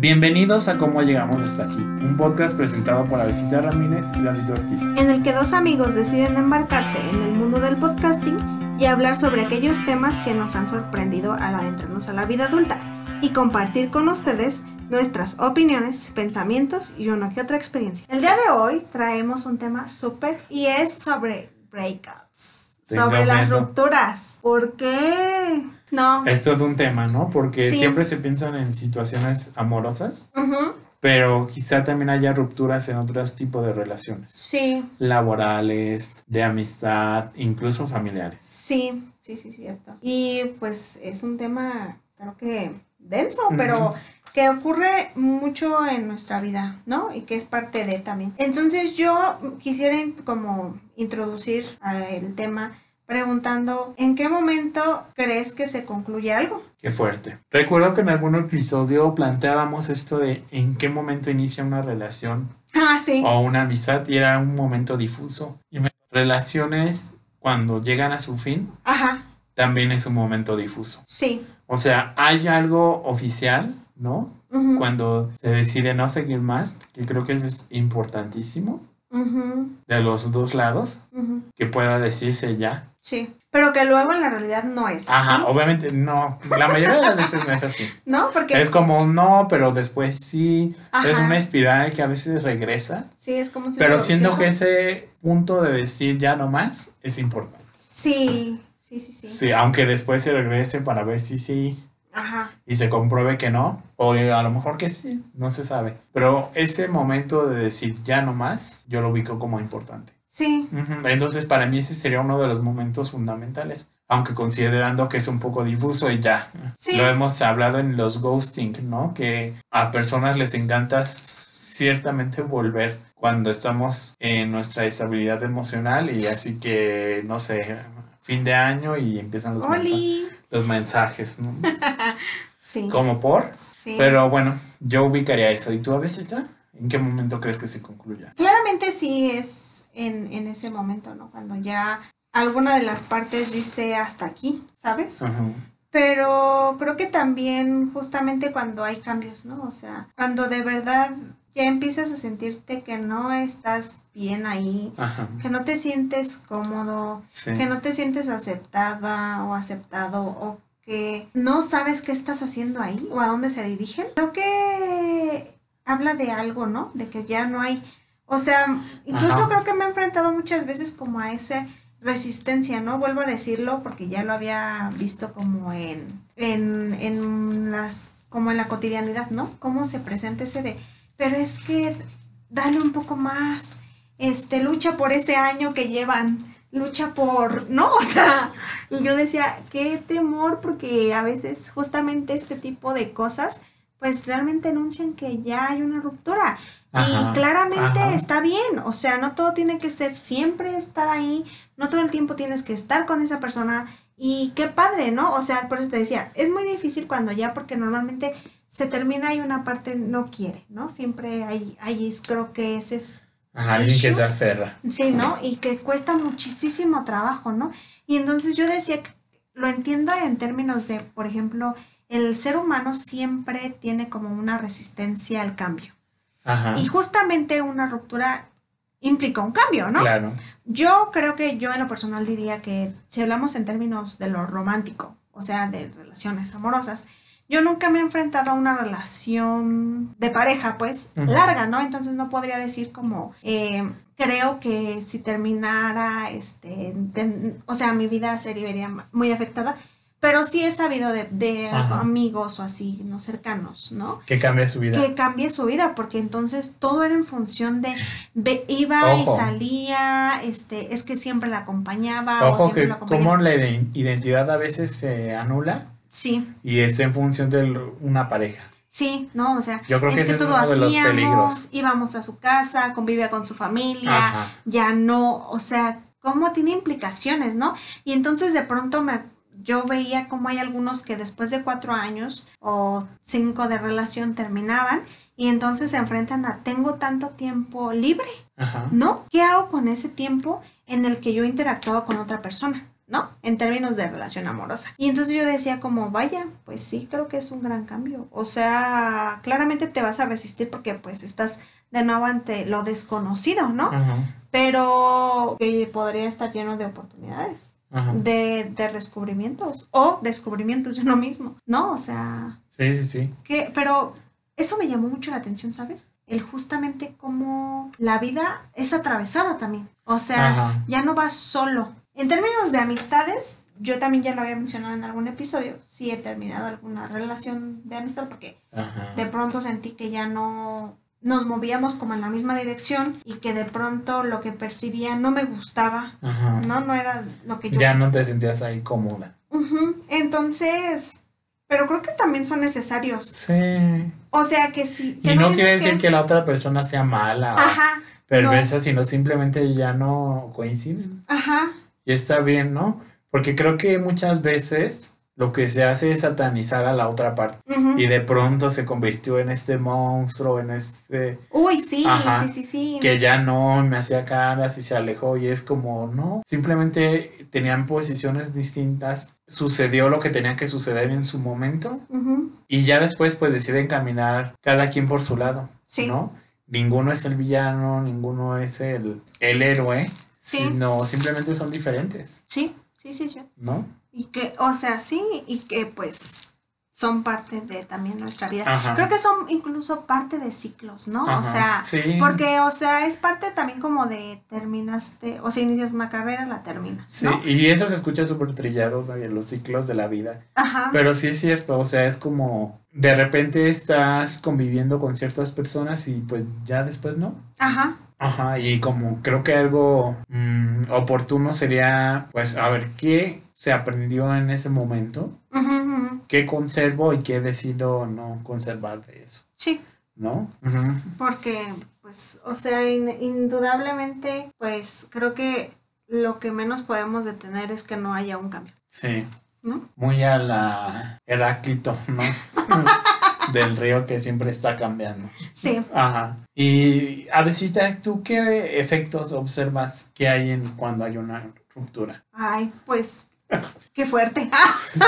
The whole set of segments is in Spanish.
Bienvenidos a Cómo Llegamos Hasta Aquí, un podcast presentado por Avesita Ramírez y David Ortiz. en el que dos amigos deciden embarcarse en el mundo del podcasting y hablar sobre aquellos temas que nos han sorprendido al adentrarnos a la vida adulta y compartir con ustedes nuestras opiniones, pensamientos y una que otra experiencia. El día de hoy traemos un tema súper y es sobre breakups, Tengo sobre las rupturas. ¿Por qué? No. Es todo un tema, ¿no? Porque Sí. siempre se piensan en situaciones amorosas, pero quizá también haya rupturas en otros tipos de relaciones, Sí, laborales, de amistad, incluso familiares. sí, sí, sí, cierto. Y pues es un tema, creo que denso, pero que ocurre mucho en nuestra vida, ¿no? Y que es parte de también. Entonces yo quisiera como introducir eh, el tema preguntando, ¿en qué momento crees que se concluye algo? Qué fuerte. Recuerdo que en algún episodio planteábamos esto de en qué momento inicia una relación Ah, sí. o una amistad y era un momento difuso. Y relaciones cuando llegan a su fin Ajá, también es un momento difuso. sí. O sea, hay algo oficial, ¿no? Cuando se decide no seguir más, que creo que eso es importantísimo de los dos lados, que pueda decirse ya. Sí. Pero que luego en la realidad no es Ajá, así, obviamente no, la mayoría de las veces no es así. ¿no? Porque Es como un no, pero después sí. Ajá. Es una espiral que a veces regresa. sí, es como un Pero siento que ese punto de decir ya no más es importante. Sí, sí, sí, sí. Sí, aunque después se regrese para ver si sí Ajá. y se compruebe que no, o a lo mejor que sí, no se sabe. Pero ese momento de decir ya no más, yo lo ubico como importante. Sí, Entonces, para mí ese sería uno de los momentos fundamentales, aunque considerando que es un poco difuso y ya. Sí. Lo hemos hablado en los ghosting, ¿no? Que a personas les encanta ciertamente volver cuando estamos en nuestra estabilidad emocional y así que, no sé, fin de año y empiezan los, Oli. Los mensajes, ¿no? Sí. Como por. sí. Pero bueno, yo ubicaría eso. ¿Y tú, Avesita? ¿En qué momento crees que se concluya? Claramente sí es en, en ese momento, ¿no? Cuando ya alguna de las partes dice hasta aquí, ¿sabes? Ajá. Pero creo que también justamente cuando hay cambios, ¿no? O sea, cuando de verdad ya empiezas a sentirte que no estás bien ahí, Ajá. que no te sientes cómodo, Sí. que no te sientes aceptada o aceptado o que no sabes qué estás haciendo ahí o a dónde se dirigen. Creo que habla de algo, ¿no? De que ya no hay, o sea, incluso Ajá. creo que me he enfrentado muchas veces como a esa resistencia, ¿no? Vuelvo a decirlo porque ya lo había visto como en, en, en las, como en la cotidianidad, ¿no? Cómo se presenta ese de, pero es que dale un poco más, este, lucha por ese año que llevan, lucha por, ¿no? O sea, y yo decía, qué temor, porque a veces justamente este tipo de cosas, pues realmente anuncian que ya hay una ruptura. Ajá, y claramente ajá. está bien, o sea, no todo tiene que ser siempre estar ahí, no todo el tiempo tienes que estar con esa persona. Y qué padre, ¿no? O sea, por eso te decía, es muy difícil cuando ya, porque normalmente se termina y una parte no quiere, ¿no? Siempre hay, hay creo que ese es Ajá, alguien que se aferra. Sí, ¿no? Y que cuesta muchísimo trabajo, ¿no? Y entonces yo decía que lo entiendo en términos de, por ejemplo, el ser humano siempre tiene como una resistencia al cambio. Ajá. Y justamente una ruptura implica un cambio, ¿no? Claro. Yo creo que yo en lo personal diría que si hablamos en términos de lo romántico, o sea, de relaciones amorosas, yo nunca me he enfrentado a una relación de pareja, pues, larga, ¿no? Entonces no podría decir como, eh, creo que si terminara, este, ten- o sea, mi vida se vería muy afectada, pero sí he sabido de, amigos o así, no cercanos, ¿no? Que cambia su vida. que cambie su vida, porque entonces todo era en función de, iba y salía, este, es que siempre la acompañaba o Ojo siempre que la acompañaba. la ide- identidad a veces se anula Sí, y está en función de una pareja. sí, no, o sea, Yo creo que es que es todo uno de los hacíamos, peligros. íbamos a su casa, convivía con su familia, Ajá. ya no, o sea, cómo tiene implicaciones, ¿no? Y entonces de pronto me, yo veía como hay algunos que después de cuatro años o cinco de relación terminaban y entonces se enfrentan a tengo tanto tiempo libre, Ajá. ¿no? ¿Qué hago con ese tiempo en el que yo interactuaba con otra persona? ¿no? En términos de relación amorosa. Y entonces yo decía como, vaya, pues sí, creo que es un gran cambio. O sea, claramente te vas a resistir porque pues estás de nuevo ante lo desconocido, ¿no? Pero que podría estar lleno de oportunidades. De, de, descubrimientos o descubrimientos de uno mismo, ¿no? O sea... Sí, sí, sí. Que, pero eso me llamó mucho la atención, ¿sabes? El justamente cómo la vida es atravesada también. O sea, ya no vas solo. En términos de amistades, yo también ya lo había mencionado en algún episodio, sí he terminado alguna relación de amistad porque de pronto sentí que ya no nos movíamos como en la misma dirección y que de pronto lo que percibía no me gustaba, ¿no? No era lo que yo... Ya no te sentías ahí cómoda. Entonces, pero creo que también son necesarios. Sí. O sea que sí. y no, quiere decir que... la otra persona sea mala. Ajá. Perversa, sino simplemente ya no coinciden. Ajá. Y está bien, ¿no? Porque creo que muchas veces lo que se hace es satanizar a la otra parte. Y de pronto se convirtió en este monstruo, en este... Uy, sí, sí, sí, sí. Que ya no me hacía caras y se alejó y es como, no, simplemente tenían posiciones distintas, sucedió lo que tenía que suceder en su momento y ya después pues deciden caminar cada quien por su lado, sí. ¿no? Ninguno es el villano, ninguno es el, el héroe, sino simplemente son diferentes. Sí, sí, sí, sí. ¿No? Y que, o sea, sí, y que pues son parte de también nuestra vida. Creo que son incluso parte de ciclos, ¿no? O sea, porque, o sea, es parte también como de terminaste, o sea, inicias una carrera, la terminas. Sí, y eso se escucha súper trillado, en los ciclos de la vida. Ajá. Pero sí es cierto, o sea, es como de repente estás conviviendo con ciertas personas y pues ya después no. Ajá. Ajá, y como creo que algo mm, oportuno sería, pues, a ver, ¿qué se aprendió en ese momento? ¿Qué conservo y qué decido no conservar de eso? Sí. ¿No? Porque, pues, o sea, indudablemente, pues, creo que lo que menos podemos detener es que no haya un cambio. Sí. ¿No? Muy a la Heráclito, ¿no? del río que siempre está cambiando. Sí. Ajá. Y a ver, ¿tú qué efectos observas que hay en cuando hay una ruptura? Ay, pues qué fuerte. sí.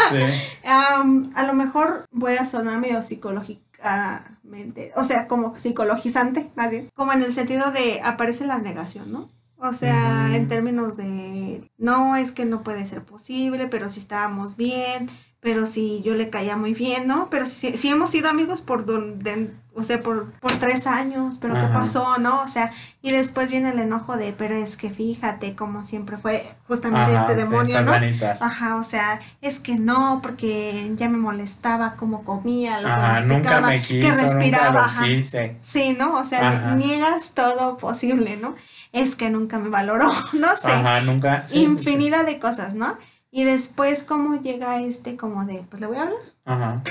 a lo mejor voy a sonar medio psicológicamente, o sea, como psicologizante, más bien, como en el sentido de aparece la negación, ¿no? O sea, en términos de, no, es que no puede ser posible, pero si estábamos bien, pero si yo le caía muy bien, ¿no? Pero si, si hemos sido amigos por donde, o sea, por, por tres años, pero ¿qué pasó, no? O sea, y después viene el enojo de, pero es que fíjate como siempre fue justamente este demonio, ¿no? Ajá, o sea, es que no, porque ya me molestaba cómo comía, lo Ajá, nunca me quiso, que respiraba, nunca lo quise. Sí, ¿no? O sea, niegas todo posible, ¿no? Es que nunca me valoró, no sé. Ajá, nunca. infinidad de cosas, ¿no? Y después, ¿cómo llega este como de, pues le voy a hablar? Ajá.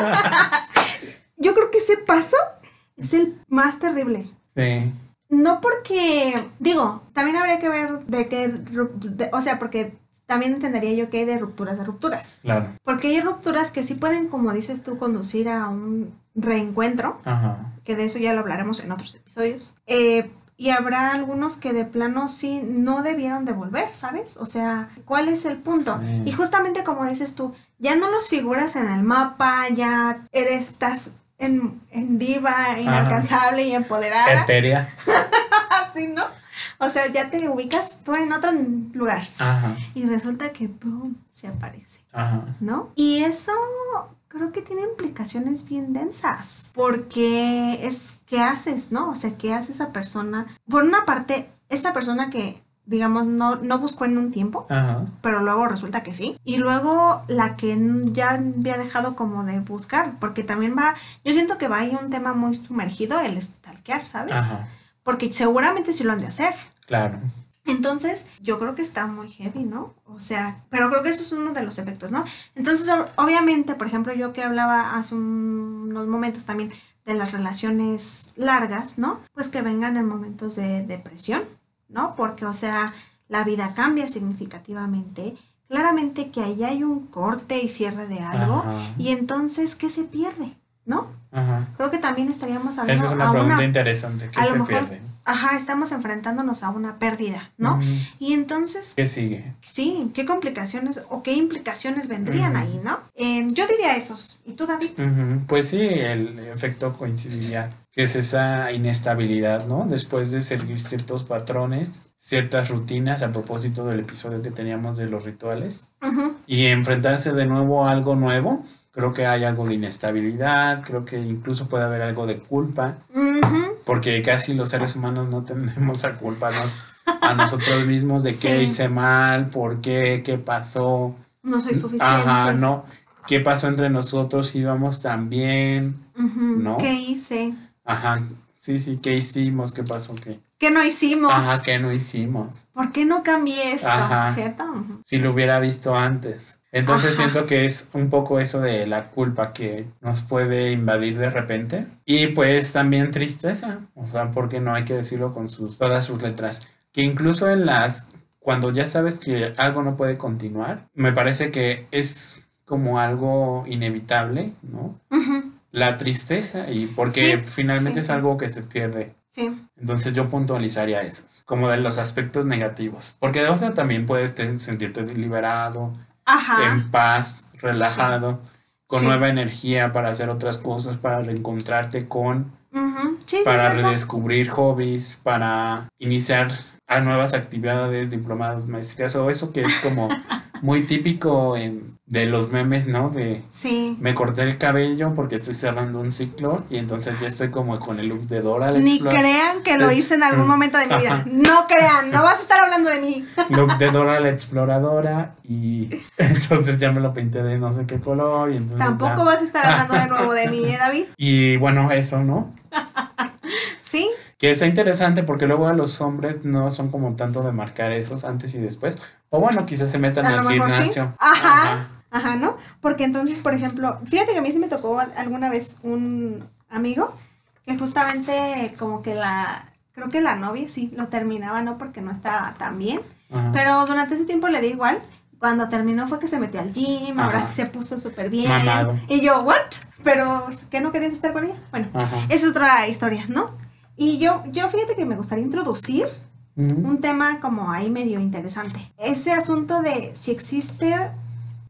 Yo creo que ese paso es el más terrible. Sí. No porque, digo, también habría que ver de qué, o sea, porque también entendería yo que hay de rupturas de rupturas. Claro. Porque hay rupturas que sí pueden, como dices tú, conducir a un reencuentro, Ajá. que de eso ya lo hablaremos en otros episodios. Eh, y habrá algunos que de plano sí no debieron de volver, ¿sabes? O sea, ¿cuál es el punto? Y justamente como dices tú, ya no los figuras en el mapa, ya eres, estás en, en diva, inalcanzable y empoderada. Eteria. Así, ¿no? O sea, ya te ubicas tú en otro lugar. Y resulta que, ¡pum!, se aparece. Ajá. ¿No? Y eso creo que tiene implicaciones bien densas, porque es qué haces, ¿no? O sea, ¿qué hace esa persona? Por una parte, esa persona que digamos, no, no buscó en un tiempo, pero luego resulta que sí. Y luego la que ya había dejado como de buscar, porque también va, yo siento que va ahí un tema muy sumergido, el stalkear, ¿sabes? Porque seguramente sí lo han de hacer. Claro. Entonces, yo creo que está muy heavy, ¿no? O sea, pero creo que eso es uno de los efectos, ¿no? Entonces, obviamente, por ejemplo, yo que hablaba hace unos momentos también de las relaciones largas, ¿no? Pues que vengan en momentos de depresión, ¿no? Porque, o sea, la vida cambia significativamente. Claramente que ahí hay un corte y cierre de algo. Y entonces, ¿qué se pierde? ¿No? Creo que también estaríamos hablando... Esa es una pregunta interesante. ¿Qué se pierde? Ajá, estamos enfrentándonos a una pérdida, ¿no? Y entonces, ¿Qué sigue? sí, ¿qué complicaciones o qué implicaciones vendrían ahí, no? Eh, yo diría esos. ¿Y tú, David? Pues sí, el efecto coincidiría, que es esa inestabilidad, ¿no? Después de seguir ciertos patrones, ciertas rutinas, a propósito del episodio que teníamos de los rituales, y enfrentarse de nuevo a algo nuevo, creo que hay algo de inestabilidad, creo que incluso puede haber algo de culpa, porque casi los seres humanos no tendemos a culparnos a nosotros mismos de qué Sí. hice mal, por qué, qué pasó. No soy suficiente. Ajá, no. ¿Qué pasó entre nosotros? Íbamos tan bien. ¿No? ¿Qué hice? Ajá. Sí, sí, ¿qué hicimos? ¿Qué pasó? ¿Qué? ¿Qué no hicimos? Ajá, ¿qué no hicimos? ¿Por qué no cambié esto? Ajá. ¿Cierto? Si lo hubiera visto antes. Entonces Ajá. siento que es un poco eso de la culpa que nos puede invadir de repente. Y pues también tristeza. O sea, porque no hay que decirlo con sus, todas sus letras. Que incluso en las, cuando ya sabes que algo no puede continuar, me parece que es como algo inevitable, ¿no? Ujú, La tristeza y porque Sí, finalmente sí, es algo que se pierde. Sí. Entonces yo puntualizaría esos, como de los aspectos negativos. Porque o sea, también puedes te- sentirte liberado, Ajá. en paz, relajado, con nueva energía para hacer otras cosas, para reencontrarte con, para redescubrir hobbies, para iniciar a nuevas actividades, diplomados, maestrías, o eso que es como muy típico en, de los memes, ¿no? De Sí. me corté el cabello porque estoy cerrando un ciclo y entonces ya estoy como con el look de Dora la Ni crean que lo hice en algún momento de mi vida. No crean, no vas a estar hablando de mí. look de Dora la exploradora y entonces ya me lo pinté de no sé qué color y entonces Tampoco ya- vas a estar hablando de nuevo de mí, ¿eh, David? y bueno eso no Sí, que está interesante porque luego a los hombres no son como tanto de marcar esos antes y después o bueno quizás se metan al sí. gimnasio Ajá. ajá, ¿no? Porque entonces, por ejemplo, fíjate que a mí sí me tocó alguna vez un amigo que justamente como que la, creo que la novia sí lo terminaba, ¿no? Porque no estaba tan bien. Ajá. Pero durante ese tiempo le di igual. Cuando terminó fue que se metió al gym, ahora sí se puso súper bien. Y yo, ¿what? Pero, ¿qué no querías estar con ella? Bueno, Ajá. es otra historia, ¿no? Y yo, yo fíjate que me gustaría introducir Un tema como ahí medio interesante. Ese asunto de si existe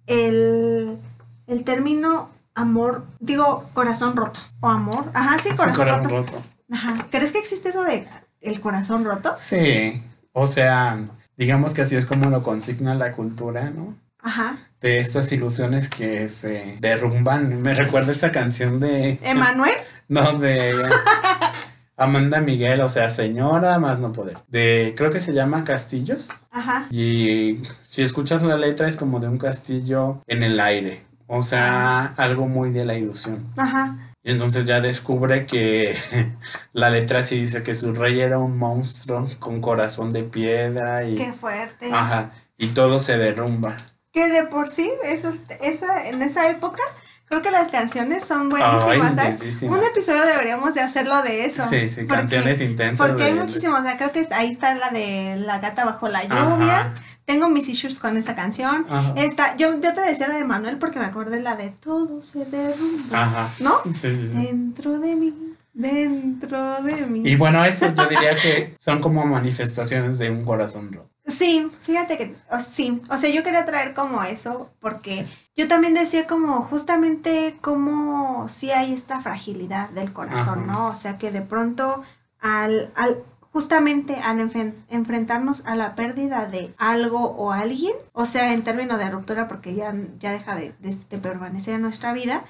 el, el término amor, digo corazón roto o amor. Ajá, sí, Sí, corazón corazón roto. roto. Ajá. ¿Crees que existe eso de el corazón roto? sí o sea digamos que así es como lo consigna la cultura no Ajá. de estas ilusiones que se derrumban me recuerda esa canción de Emanuel. No, de Amanda Miguel, o sea, señora más no poder. De, creo que se llama Castillos. Ajá. Y si escuchas la letra es como de un castillo en el aire. O sea, algo muy de la ilusión. Ajá. Y entonces ya descubre que la letra sí dice que su rey era un monstruo con corazón de piedra y... Qué fuerte. Ajá. Y todo se derrumba. Que de por sí, eso, esa, en esa época, creo que las canciones son buenísimas, Ay, ¿sabes? Un episodio deberíamos de hacerlo de eso. Sí, sí, porque- canciones intensas. Porque hay muchísimos, o sea, creo que ahí está la de La gata bajo la lluvia. Ajá. Tengo mis issues con esa canción. Ajá. Esta, yo, yo te decía la de Manuel porque me acordé la de Todo se derrumba. Ajá. ¿No? Sí, sí, sí. Dentro de mí, dentro de mí. Y bueno, eso yo diría que son como manifestaciones de un corazón roto. Sí, fíjate que o- sí, o sea, yo quería traer como eso porque yo también decía como justamente como si hay esta fragilidad del corazón, Ajá. ¿no? O sea, que de pronto al, al justamente al enfrentarnos a la pérdida de algo o alguien, o sea, en términos de ruptura porque ya, ya deja de, de- de permanecer en nuestra vida,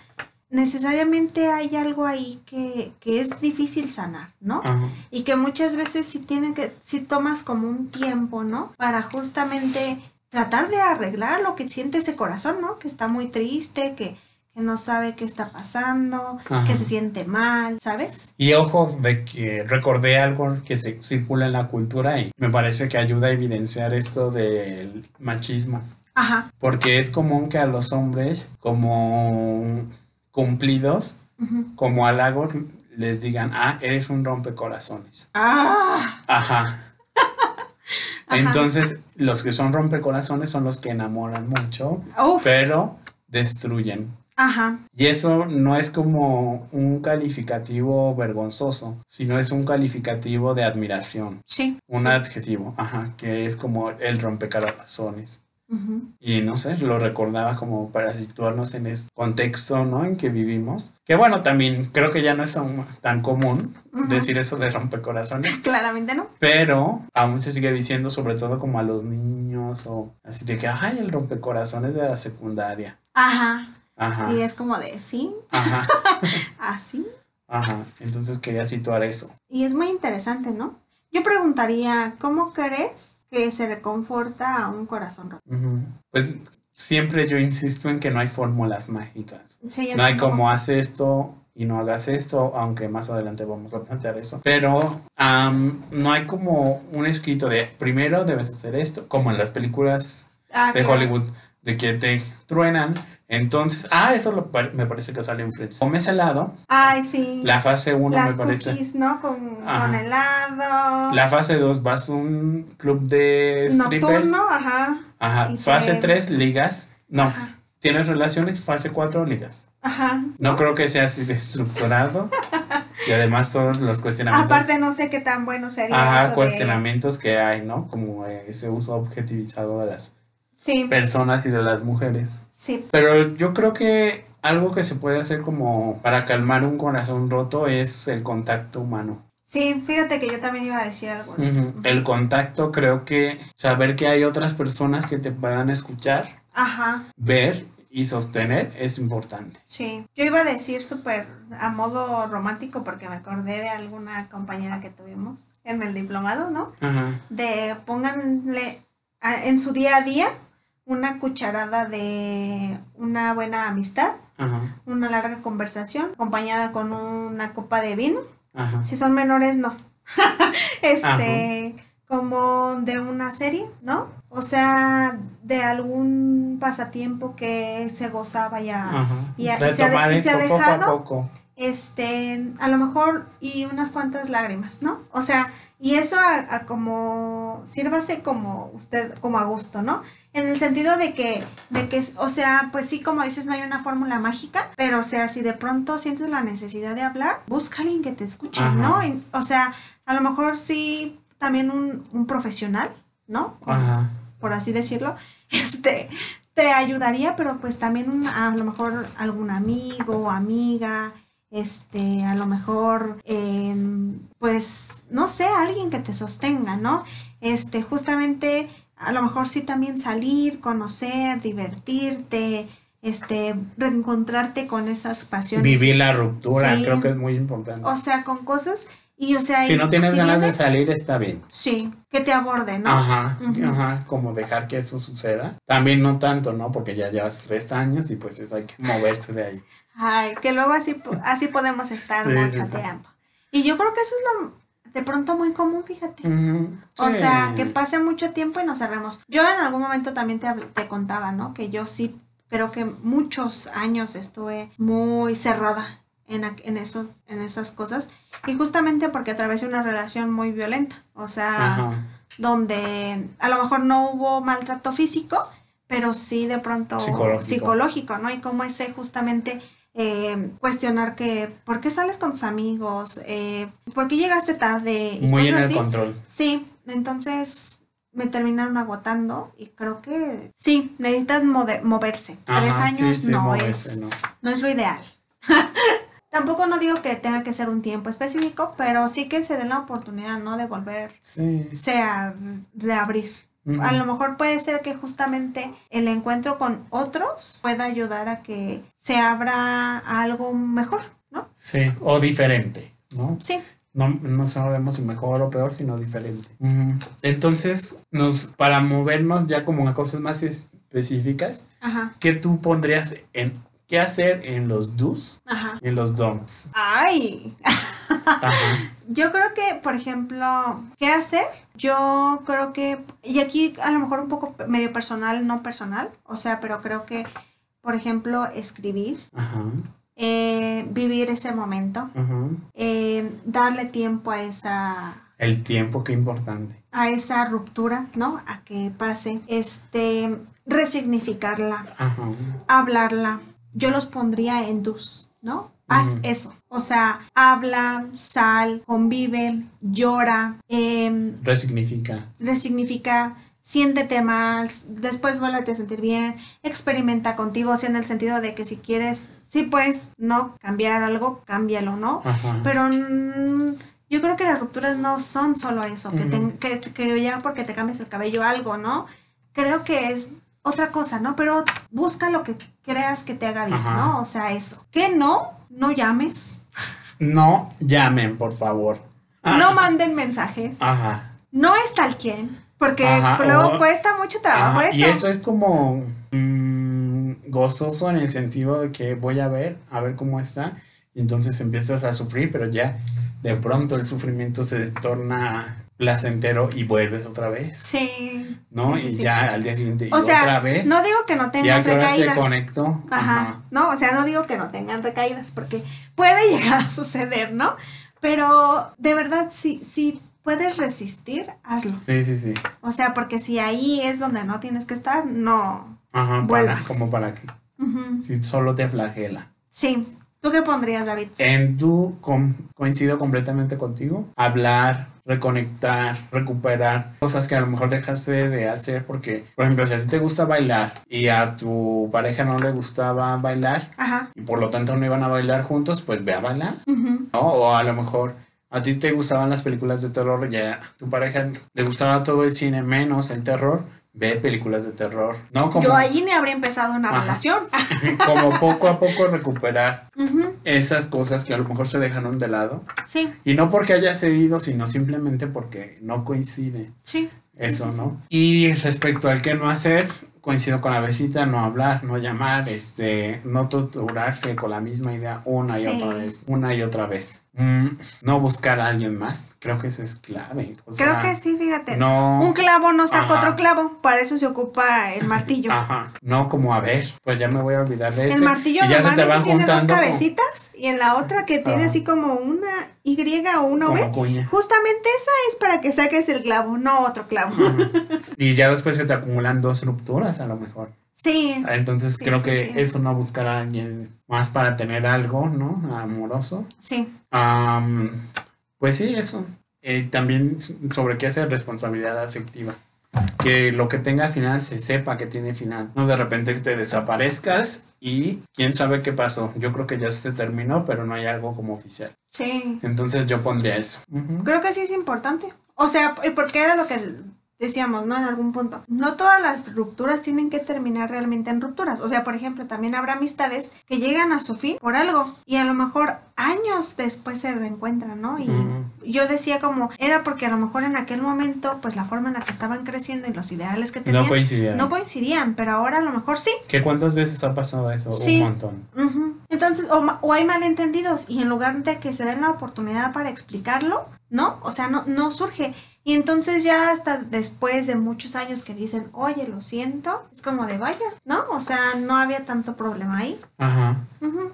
necesariamente hay algo ahí que, que es difícil sanar, ¿no? Ajá. Y que muchas veces sí tienen que, sí tomas como un tiempo, ¿no? Para justamente tratar de arreglar lo que siente ese corazón, ¿no? Que está muy triste, que, que no sabe qué está pasando, Ajá. que se siente mal, ¿sabes? Y ojo de que recordé algo que se circula en la cultura y me parece que ayuda a evidenciar esto del machismo. Ajá. Porque es común que a los hombres como cumplidos, ujú. como halagos, les digan, ah, eres un rompecorazones. Ah, Ajá. Ajá. Entonces, los que son rompecorazones son los que enamoran mucho, uf, pero destruyen. Ajá. Y eso no es como un calificativo vergonzoso, sino es un calificativo de admiración. Sí. Un adjetivo, ajá, que es como el rompecorazones. Y no sé, lo recordaba como para situarnos en este contexto, ¿no? En que vivimos. Que bueno, también creo que ya no es tan común decir eso de rompecorazones. Claramente no. Pero aún se sigue diciendo, sobre todo como a los niños o así de que, ay, el rompecorazones de la secundaria. Ajá. Ajá. Y es como de, sí. Ajá. Así. Ajá. Entonces quería situar eso. Y es muy interesante, ¿no? Yo preguntaría, ¿cómo crees que se reconforta a un corazón roto? Pues siempre yo insisto en que no hay fórmulas mágicas. no hay como hace esto y no hagas esto, aunque más adelante vamos a plantear eso. Pero no hay como un escrito de primero debes hacer esto, como en las películas ah, de Hollywood, de que te truenan entonces, ah, eso me parece que sale en Friends. Comes helado. Ay, sí. La fase 1 me parece. Cookies, ¿no? Con, con, helado. La fase 2 vas a un club de strippers. Nocturno, ajá. Ajá. fase 3 ligas. No. Tienes relaciones, fase 4 ligas. Ajá. No creo que sea así de estructurado. y además todos los cuestionamientos. Aparte no sé qué tan bueno sería. Ajá, cuestionamientos que hay, ¿no? Como ese uso objetivizado de las personas y de las mujeres. Sí. Pero yo creo que algo que se puede hacer como para calmar un corazón roto es el contacto humano. Sí, fíjate que yo también iba a decir algo. El contacto, creo que saber que hay otras personas que te puedan escuchar, Ajá. ver y sostener es importante. Sí, yo iba a decir súper a modo romántico porque me acordé de alguna compañera que tuvimos en el diplomado, ¿no? Ajá. De pónganle en su día a día una cucharada de una buena amistad, una larga conversación acompañada con una copa de vino. Si son menores, no. este, como de una serie, ¿no? O sea, de algún pasatiempo que se gozaba ya y, se ha, dejado. Este, a lo mejor y unas cuantas lágrimas, ¿no? O sea, y eso a, como sírvase como usted como a gusto, ¿no? En el sentido de que, de que, o sea, pues sí, como dices, no hay una fórmula mágica, pero o sea, si de pronto sientes la necesidad de hablar, busca a alguien que te escuche, ¿no? o sea, a lo mejor sí, también un, profesional, ¿no? Por así decirlo, este, te ayudaría, pero pues también a lo mejor algún amigo o amiga, este, a lo mejor, em, pues, no sé, alguien que te sostenga, ¿no? Este, justamente a lo mejor sí también salir, conocer, divertirte, este, reencontrarte con esas pasiones. Vivir la ruptura, creo que es muy importante. O sea, con cosas y o sea, si no tienes ganas de salir está bien. Sí, que te aborde, ¿no? Ajá, ajá, como dejar que eso suceda. También no tanto, ¿no? Porque ya llevas tres años y pues es, hay que moverse de ahí. Ay, que luego así, así podemos estar mucho tiempo. Y yo creo que eso es lo de pronto muy común, fíjate. O sea, que pase mucho tiempo y nos cerremos. Yo en algún momento también te, te contaba, ¿no? Que yo sí creo que muchos años estuve muy cerrada en, en, eso, en esas cosas. Y justamente porque atravesé una relación muy violenta. O sea, donde a lo mejor no hubo maltrato físico, pero sí de pronto psicológico, psicológico ¿no? Y como ese justamente eh, cuestionar que, ¿por qué sales con tus amigos? Eh, ¿Por qué llegaste tarde? Muy en el control. Sí, entonces me terminaron agotando y creo que sí, necesitas moverse. Tres años no, es, no. es lo ideal. Tampoco no digo que tenga que ser un tiempo específico, pero sí que se den la oportunidad, ¿no? De volver, sea reabrir. A lo mejor puede ser que justamente el encuentro con otros pueda ayudar a que se abra algo mejor, ¿no? Sí, o diferente, ¿no? Sí. No, no sabemos si mejor o peor, sino diferente. Entonces, nos, para movernos ya como a cosas más específicas, ¿qué tú pondrías en qué hacer en los do's y en los don'ts? ¡Ay! Yo creo que, por ejemplo, ¿qué hacer? Yo creo que, y aquí a lo mejor un poco medio personal, no personal, o sea, pero creo que, por ejemplo, escribir, eh, vivir ese momento, eh, darle tiempo a esa... El tiempo, qué importante. A esa ruptura, ¿no? A que pase, este, resignificarla, hablarla, yo los pondría en tus, ¿no? Haz eso. O sea, habla, sal, convive, llora, eh, Resignifica. resignifica, siéntete mal, después vuélvete a sentir bien, experimenta contigo, o sea, en el sentido de que si quieres, sí puedes, no cambiar algo, cámbialo, ¿no? Ajá. Pero mm, yo creo que las rupturas no son solo eso, que, te- que, que ya porque te cambias el cabello algo, ¿no? Creo que es otra cosa, ¿no? Pero busca lo que creas que te haga bien, Ajá. ¿no? O sea, eso. Que no, no llames, No llamen, por favor. Ah. no manden mensajes, Ajá. no estalquen, porque Ajá, luego o- cuesta mucho trabajo Ajá, eso. Y eso es como mm, gozoso en el sentido de que voy a ver, a ver cómo está, y entonces empiezas a sufrir, pero ya de pronto el sufrimiento se torna placentero y vuelves otra vez, Sí. ¿no? sí, sí, y sí. ya al día siguiente y O sea, otra vez. no digo que no tengan qué hora se recaídas. conectó. Ajá. No, o sea, no digo que no tengan recaídas, porque puede llegar a suceder, ¿no? Pero de verdad, si, si puedes resistir, hazlo. Sí, sí, sí. O sea, porque si ahí es donde no tienes que estar, no. Ajá, para, Vuelvas. como para que Ujú. si solo te flagela. Sí. ¿Tú qué pondrías, David? En com- coincido completamente contigo. Hablar, reconectar, recuperar cosas que a lo mejor dejaste de hacer porque, por ejemplo, si a ti te gusta bailar y a tu pareja no le gustaba bailar Ajá. y por lo tanto no iban a bailar juntos, pues ve a bailar. ¿no? O a lo mejor a ti te gustaban las películas de terror y a tu pareja le gustaba todo el cine menos el terror, ve películas de terror, ¿no? Como, Yo allí ni habría empezado una Ajá. relación. como poco a poco recuperar esas cosas que a lo mejor se dejaron de lado. Sí, Y no porque haya cedido, sino simplemente porque no coincide sí. eso, sí, sí. ¿no? Y respecto al que no hacer, coincido con la besita, no hablar, no llamar, este, no torturarse con la misma idea una y Sí. otra vez, una y otra vez. Mm, no buscar a alguien más, creo que eso es clave. o Creo que sí, fíjate. No. Un clavo no saca Ajá. otro clavo, para eso se ocupa el martillo. Ajá, no como a ver, pues ya me voy a olvidar de eso. El martillo y ya se te van tiene dos cabecitas y en la otra que tiene Ajá. así como una Y o una como V. cuña. Justamente esa es para que saques el clavo, no otro clavo. Y ya después se te acumulan dos rupturas a lo mejor. Sí, Entonces Sí, creo sí, que sí. eso no buscar a alguien más para tener algo, ¿no? Amoroso. sí. Pues sí, eso. Eh, también sobre qué hacer responsabilidad afectiva. Que lo que tenga final se sepa que tiene final. No de repente te desaparezcas y quién sabe qué pasó. Yo creo que ya se terminó, pero no hay algo como oficial. Sí. Entonces yo pondría eso. Creo que sí es importante. O sea, y porque era lo que decíamos, ¿no? En algún punto. No todas las rupturas tienen que terminar realmente en rupturas. O sea, por ejemplo, también habrá amistades que llegan a su fin por algo y a lo mejor años después se reencuentran, ¿no? Y yo decía como, era porque a lo mejor en aquel momento, pues la forma en la que estaban creciendo y los ideales que tenían No coincidieron. no coincidían, pero ahora a lo mejor sí. ¿Qué cuántas veces ha pasado eso? Sí. Un montón. Entonces, o, o hay malentendidos y en lugar de que se den la oportunidad para explicarlo, ¿no? O sea, no, no surge. Y entonces ya hasta después de muchos años que dicen, oye, lo siento, es como de vaya, ¿no? O sea, no había tanto problema ahí. Ajá.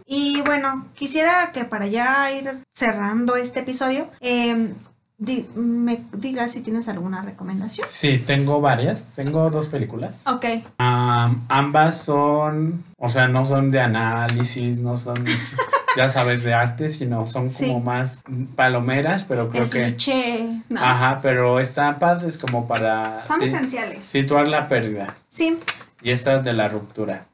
Y bueno, quisiera que para ya ir cerrando este episodio, eh, di- me digas si tienes alguna recomendación. Sí, tengo varias. Tengo dos películas. Ok. Am, ambas son, o sea, no son de análisis, no son, ya sabes, de arte, sino son Sí. como más palomeras, pero creo El que... cliché, ¿no? Ajá, pero están padres como para Son sí, esenciales. situar la pérdida. Sí. Y esta es de la ruptura.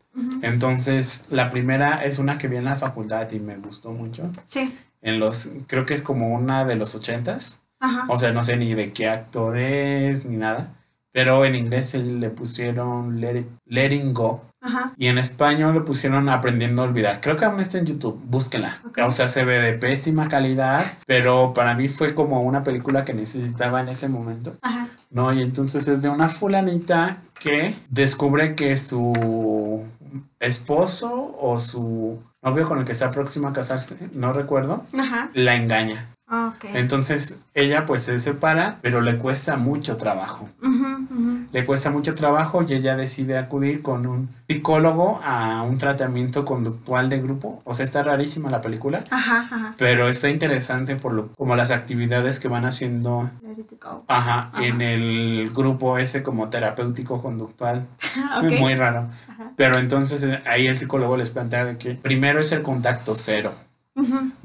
Entonces, la primera es una que vi en la facultad y me gustó mucho. Sí. En los, creo que es como una de los ochentas. Ajá. O sea, no sé ni de qué actor es ni nada. Pero en inglés le pusieron Let It- Letting Go. Ajá. Y en español le pusieron Aprendiendo a Olvidar. Creo que aún está en YouTube. Búsquenla. O sea, se ve de pésima calidad. Pero para mí fue como una película que necesitaba en ese momento. Ajá. ¿no? Y entonces es de una fulanita que descubre que su esposo o su novio con el que está próxima a casarse, no recuerdo, Ajá. la engaña. Ok. Entonces ella pues se separa, pero le cuesta mucho trabajo. Le cuesta mucho trabajo y ella decide acudir con un psicólogo a un tratamiento conductual de grupo. O sea, está rarísima la película. Ajá, ajá. Pero está interesante por lo, como las actividades que van haciendo ajá, en el grupo ese como terapéutico conductual. okay. Muy raro. Pero entonces eh, ahí el psicólogo les plantea de que primero es el contacto cero.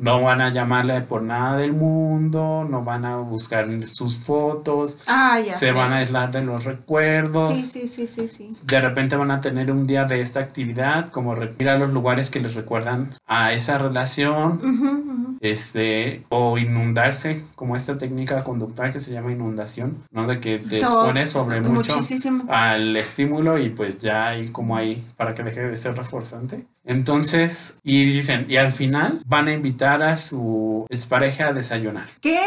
No van a llamarle por nada del mundo, no van a buscar sus fotos, ah, se van a aislar de los recuerdos. Sí, sí, sí, sí, De repente van a tener un día de esta actividad, como ir a los lugares que les recuerdan a esa relación, este, o inundarse, como esta técnica conductual que se llama inundación, ¿no? De que te expones sobre mucho al estímulo y pues ya hay como ahí para que deje de ser reforzante. Entonces, y dicen, y al final van a invitar a su expareja a desayunar. ¿Qué?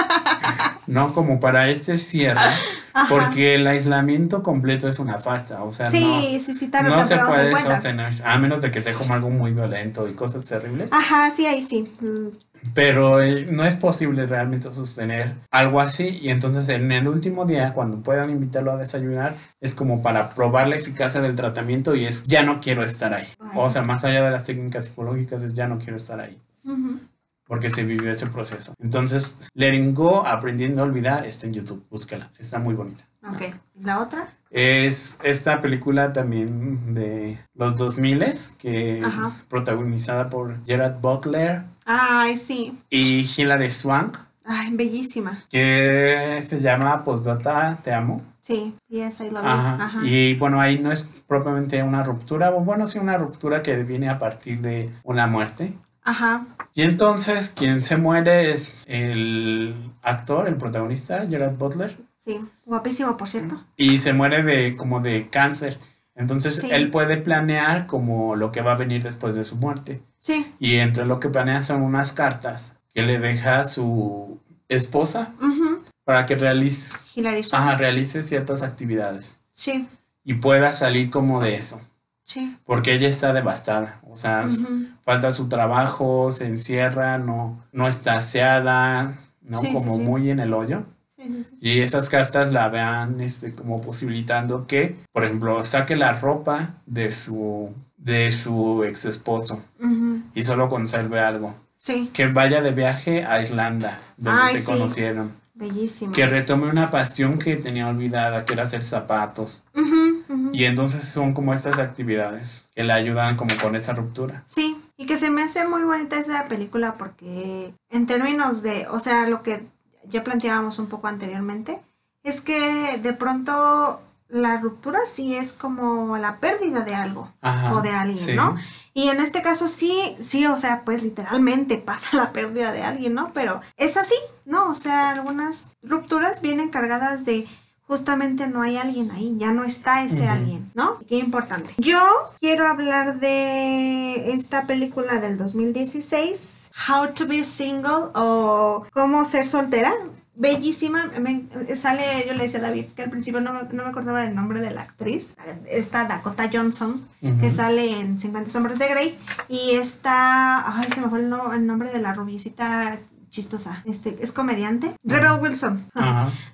no, como para este cierre, porque el aislamiento completo es una farsa, o sea, no, sí, sí, no se puede sostener, a menos de que sea como algo muy violento y cosas terribles. Ajá, sí, ahí sí. Mm. Pero eh, no es posible realmente sostener algo así y entonces en el último día cuando puedan invitarlo a desayunar es como para probar la eficacia del tratamiento y es ya no quiero estar ahí. O sea, más allá de las técnicas psicológicas es ya no quiero estar ahí. Porque se vivió ese proceso. Entonces, Letting Go, Aprendiendo a Olvidar, está en YouTube. Búscala. Está muy bonita. Ok. ¿La otra? Es esta película también de los 2000 que protagonizada por Gerard Butler, Ay, sí. Y Hilary Swank. Ay, bellísima. Que se llama Postdata Te Amo. Sí, yes, I love Ajá. Y bueno, ahí no es propiamente una ruptura, o bueno, sí una ruptura que viene a partir de una muerte. Ajá. Y entonces quien se muere es el actor, el protagonista, Gerard Butler. Sí, guapísimo, por cierto. Y se muere de como de cáncer. Entonces él puede planear como lo que va a venir después de su muerte. Sí. Y entre lo que planea son unas cartas que le deja su esposa para que realice, realice ciertas actividades. Sí. Y pueda salir como de eso. Sí. Porque ella está devastada. O sea, falta su trabajo, se encierra, no, no está aseada, ¿no? como muy en el hoyo. Y esas cartas la vean este, como posibilitando que, por ejemplo, saque la ropa de su, de su ex esposo y solo conserve algo. Sí. Que vaya de viaje a Irlanda, donde se conocieron. Bellísimo. Que retome una pasión que tenía olvidada, que era hacer zapatos. Y entonces son como estas actividades que le ayudan como con esa ruptura. Sí, y que se me hace muy bonita esa película porque en términos de, o sea, lo que ya planteábamos un poco anteriormente, es que de pronto la ruptura sí es como la pérdida de algo o de alguien, ¿no? Y en este caso sí, sí, o sea, pues literalmente pasa la pérdida de alguien, ¿no? Pero es así, ¿no? O sea, algunas rupturas vienen cargadas de justamente no hay alguien ahí, ya no está ese alguien, ¿no? Qué importante. Yo quiero hablar de esta película del 2016 How to be single o cómo ser soltera. Bellísima, sale, yo le decía a David que al principio no, no, me acordaba del nombre de la actriz, esta Dakota Johnson, que sale en 50 sombras de Grey, y está, ay, se me fue el, nombre de la rubiecita chistosa, este, es comediante, Rebel Wilson,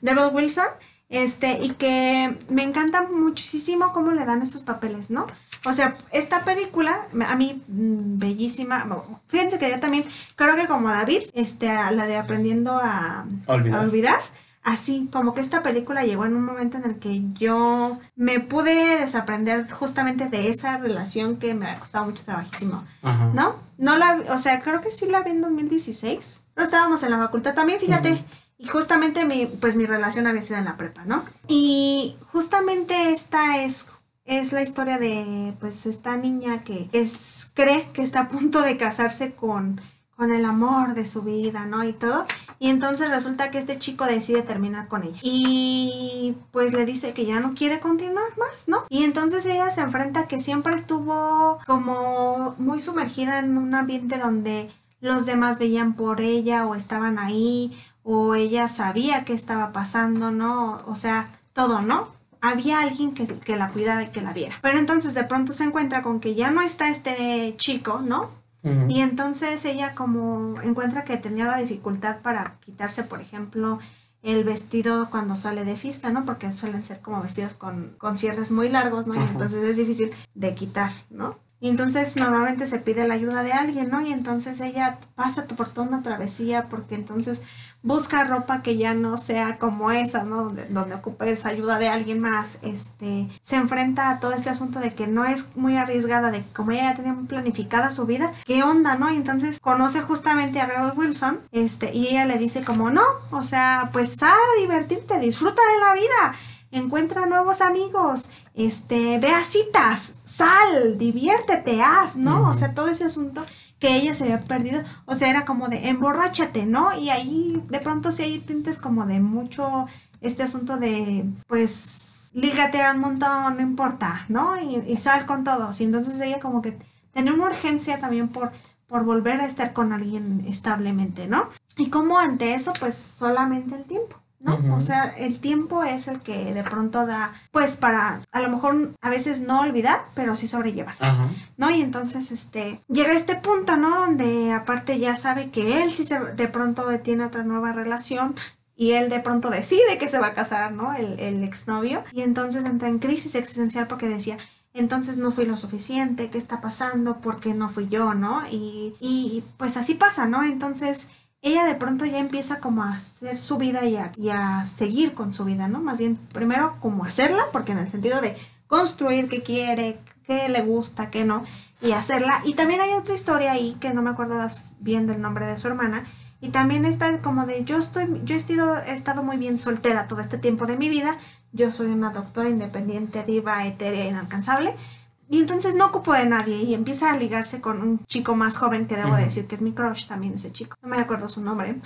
Rebel Wilson, este, y que me encanta muchísimo cómo le dan estos papeles, ¿no? O sea, esta película, a mí, mm, bellísima. Fíjense que yo también, creo que como David, este, la de aprendiendo a olvidar. así como que esta película llegó en un momento en el que yo me pude desaprender justamente de esa relación que me ha costado mucho trabajísimo, ¿no? No la, o sea, creo que sí la vi en 2016, pero estábamos en la facultad también, fíjate. Y justamente mi, pues mi relación había sido en la prepa, ¿no? Y justamente esta es es la historia de pues esta niña que es, cree que está a punto de casarse con, con el amor de su vida, ¿no? Y todo. Y entonces resulta que este chico decide terminar con ella. Y pues le dice que ya no quiere continuar más, ¿no? Y entonces ella se enfrenta que siempre estuvo como muy sumergida en un ambiente donde los demás veían por ella o estaban ahí o ella sabía qué estaba pasando, ¿no? O sea, todo, ¿no? había alguien que, que, la cuidara y que la viera. Pero entonces de pronto se encuentra con que ya no está este chico, ¿no? Y entonces ella como encuentra que tenía la dificultad para quitarse, por ejemplo, el vestido cuando sale de fiesta, ¿no? Porque suelen ser como vestidos con, con cierres muy largos, ¿no? Y entonces es difícil de quitar, ¿no? Y entonces normalmente se pide la ayuda de alguien, ¿no? Y entonces ella pasa por toda una travesía porque entonces busca ropa que ya no sea como esa, ¿no? Donde, donde ocupe esa ayuda de alguien más. Este, se enfrenta a todo este asunto de que no es muy arriesgada, de que como ella ya tenía muy planificada su vida, ¿qué onda, no? Y entonces conoce justamente a Rebel Wilson, este, y ella le dice como, no, o sea, pues sal a divertirte, disfruta de la vida encuentra nuevos amigos, este, ve a citas, sal, diviértete, haz, ¿no? O sea, todo ese asunto que ella se había perdido, o sea, era como de emborráchate, ¿no? Y ahí de pronto sí hay tintes como de mucho este asunto de, pues, lígate al montón, no importa, ¿no? Y, sal con todos. Y entonces ella como que tenía una urgencia también por por volver a estar con alguien establemente, ¿no? Y como ante eso, pues solamente el tiempo. ¿No? O sea, el tiempo es el que de pronto da, pues para a lo mejor a veces no olvidar, pero sí sobrellevar, ¿no? Y entonces, este, llega a este punto, ¿no? Donde aparte ya sabe que él sí se, de pronto tiene otra nueva relación, y él de pronto decide que se va a casar, ¿no? El, el exnovio. Y entonces entra en crisis existencial porque decía, entonces no fui lo suficiente, ¿qué está pasando? ¿Por qué no fui yo, no? Y, y pues así pasa, ¿no? Entonces ella de pronto ya empieza como a hacer su vida y a, seguir con su vida, ¿no? Más bien, primero como hacerla, porque en el sentido de construir qué quiere, qué le gusta, qué no, y hacerla. Y también hay otra historia ahí, que no me acuerdo bien del nombre de su hermana, y también está como de, yo estoy, yo he he estado muy bien soltera todo este tiempo de mi vida, yo soy una doctora independiente, diva, etérea, inalcanzable, y entonces no ocupo de nadie y empieza a ligarse con un chico más joven que debo decir que es mi crush también ese chico. No me acuerdo su nombre.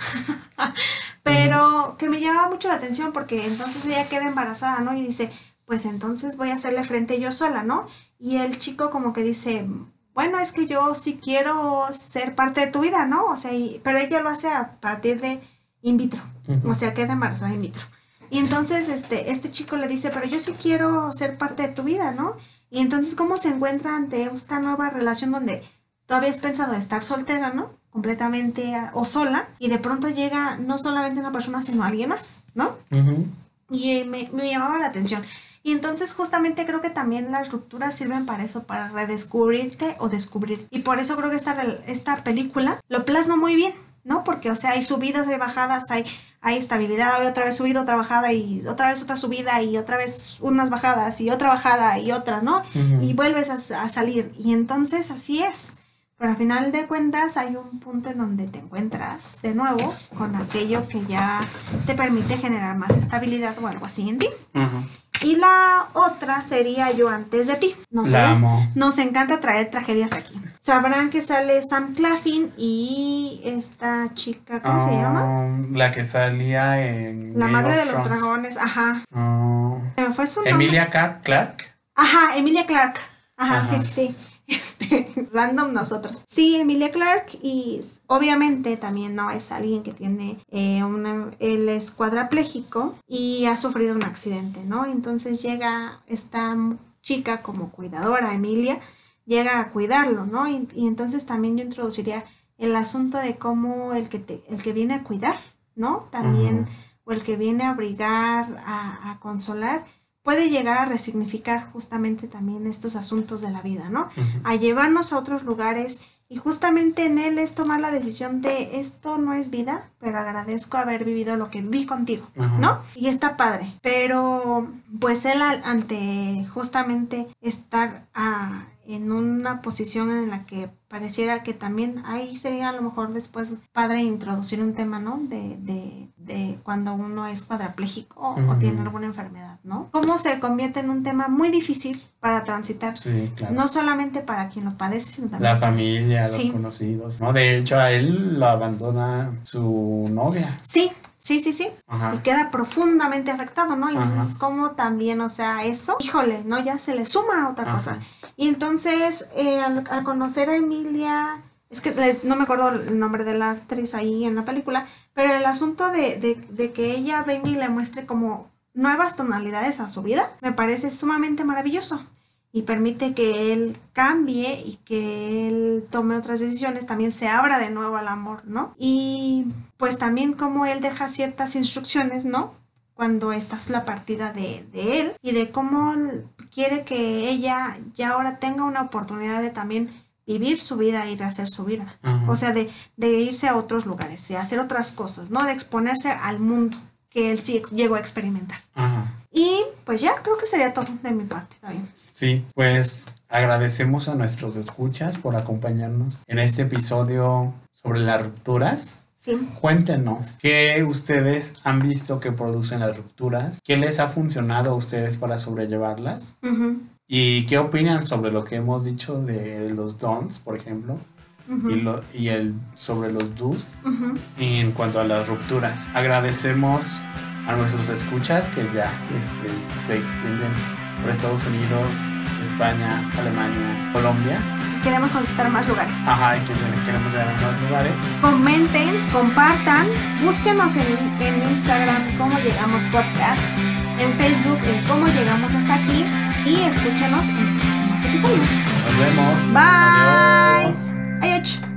Pero que me llamaba mucho la atención porque entonces ella queda embarazada, ¿no? Y dice, pues entonces voy a hacerle frente yo sola, ¿no? Y el chico como que dice, bueno, es que yo sí quiero ser parte de tu vida, ¿no? O sea, pero ella lo hace a partir de in vitro. O sea, queda embarazada in vitro. Y entonces este, este chico le dice, pero yo sí quiero ser parte de tu vida, ¿no? Y entonces, ¿cómo se encuentra ante esta nueva relación donde tú habías pensado estar soltera, ¿no? Completamente o sola, y de pronto llega no solamente una persona, sino alguien más, ¿no? Y me, me llamaba la atención. Y entonces justamente creo que también las rupturas sirven para eso, para redescubrirte o descubrir. Y por eso creo que esta, esta película lo plasma muy bien, ¿no? Porque, o sea, hay subidas y bajadas, hay hay estabilidad, hay otra vez subida, otra bajada y otra vez otra subida y otra vez unas bajadas y otra bajada y otra, ¿no? Y vuelves a, salir. Y entonces así es. Pero al final de cuentas hay un punto en donde te encuentras de nuevo con aquello que ya te permite generar más estabilidad o algo así en ti. Y la otra sería Yo antes de ti. Nos, nos encanta traer tragedias aquí. Sabrán que sale Sam Claffin y esta chica, ¿cómo se llama? Ah, la que salía en. La madre de los dragones, ajá. Ah. fue su Emilia Clark. Ajá, Emilia Clark. Ajá, sí, sí. Este, random nosotros. Sí, Emilia Clark y obviamente también no es alguien que tiene eh, una, el es cuadrapléjico y ha sufrido un accidente, ¿no? Entonces llega esta chica como cuidadora, Emilia, llega a cuidarlo, ¿no? Y, entonces también yo introduciría el asunto de cómo el que, te, el que viene a cuidar, ¿no? También, o el que viene a abrigar, a, consolar, puede llegar a resignificar justamente también estos asuntos de la vida, ¿no? A llevarnos a otros lugares y justamente en él es tomar la decisión de esto no es vida, pero agradezco haber vivido lo que vi contigo, ¿no? Y está padre. Pero pues él ante justamente estar a, en una posición en la que pareciera que también ahí sería a lo mejor después padre introducir un tema, ¿no? De, de, de cuando uno es cuadrapléjico o tiene alguna enfermedad, ¿no? Cómo se convierte en un tema muy difícil para transitar. Sí, claro. No solamente para quien lo padece, sino también... La familia, los conocidos, ¿no? De hecho, a él lo abandona su novia. Sí, Sí, sí, sí. Y queda profundamente afectado, ¿no? Y entonces, como también, o sea, eso, híjole, ¿no? Ya se le suma otra cosa. Y entonces, eh, al, conocer a Emilia, es que no me acuerdo el nombre de la actriz ahí en la película, pero el asunto de, de, que ella venga y le muestre como nuevas tonalidades a su vida, me parece sumamente maravilloso. y permite que él cambie y que él tome otras decisiones, también se abra de nuevo al amor, ¿no? Y pues también como él deja ciertas instrucciones, ¿no? Cuando esta es la partida de, de él y de cómo quiere que ella ya ahora tenga una oportunidad de también vivir su vida, ir a hacer su vida. O sea, de, de, irse a otros lugares, de hacer otras cosas, ¿no? De exponerse al mundo que él sí llegó a experimentar. Y pues ya, creo que sería todo de mi parte. también. Sí, pues agradecemos a nuestros escuchas por acompañarnos en este episodio sobre las rupturas. Sí. Cuéntenos qué ustedes han visto que producen las rupturas, qué les ha funcionado a ustedes para sobrellevarlas y qué opinan sobre lo que hemos dicho de los dons, por ejemplo, y, lo, y, el, sobre los do's en cuanto a las rupturas. Agradecemos a nuestros escuchas que ya este, se extienden por Estados Unidos, España, Alemania, Colombia. Queremos conquistar más lugares. Ajá, y que queremos llegar a más lugares. Comenten, compartan, búsquenos en, en Instagram cómo llegamos podcast, en Facebook en cómo llegamos hasta aquí y escúchenos en próximos episodios. Nos vemos. Bye. Adiós.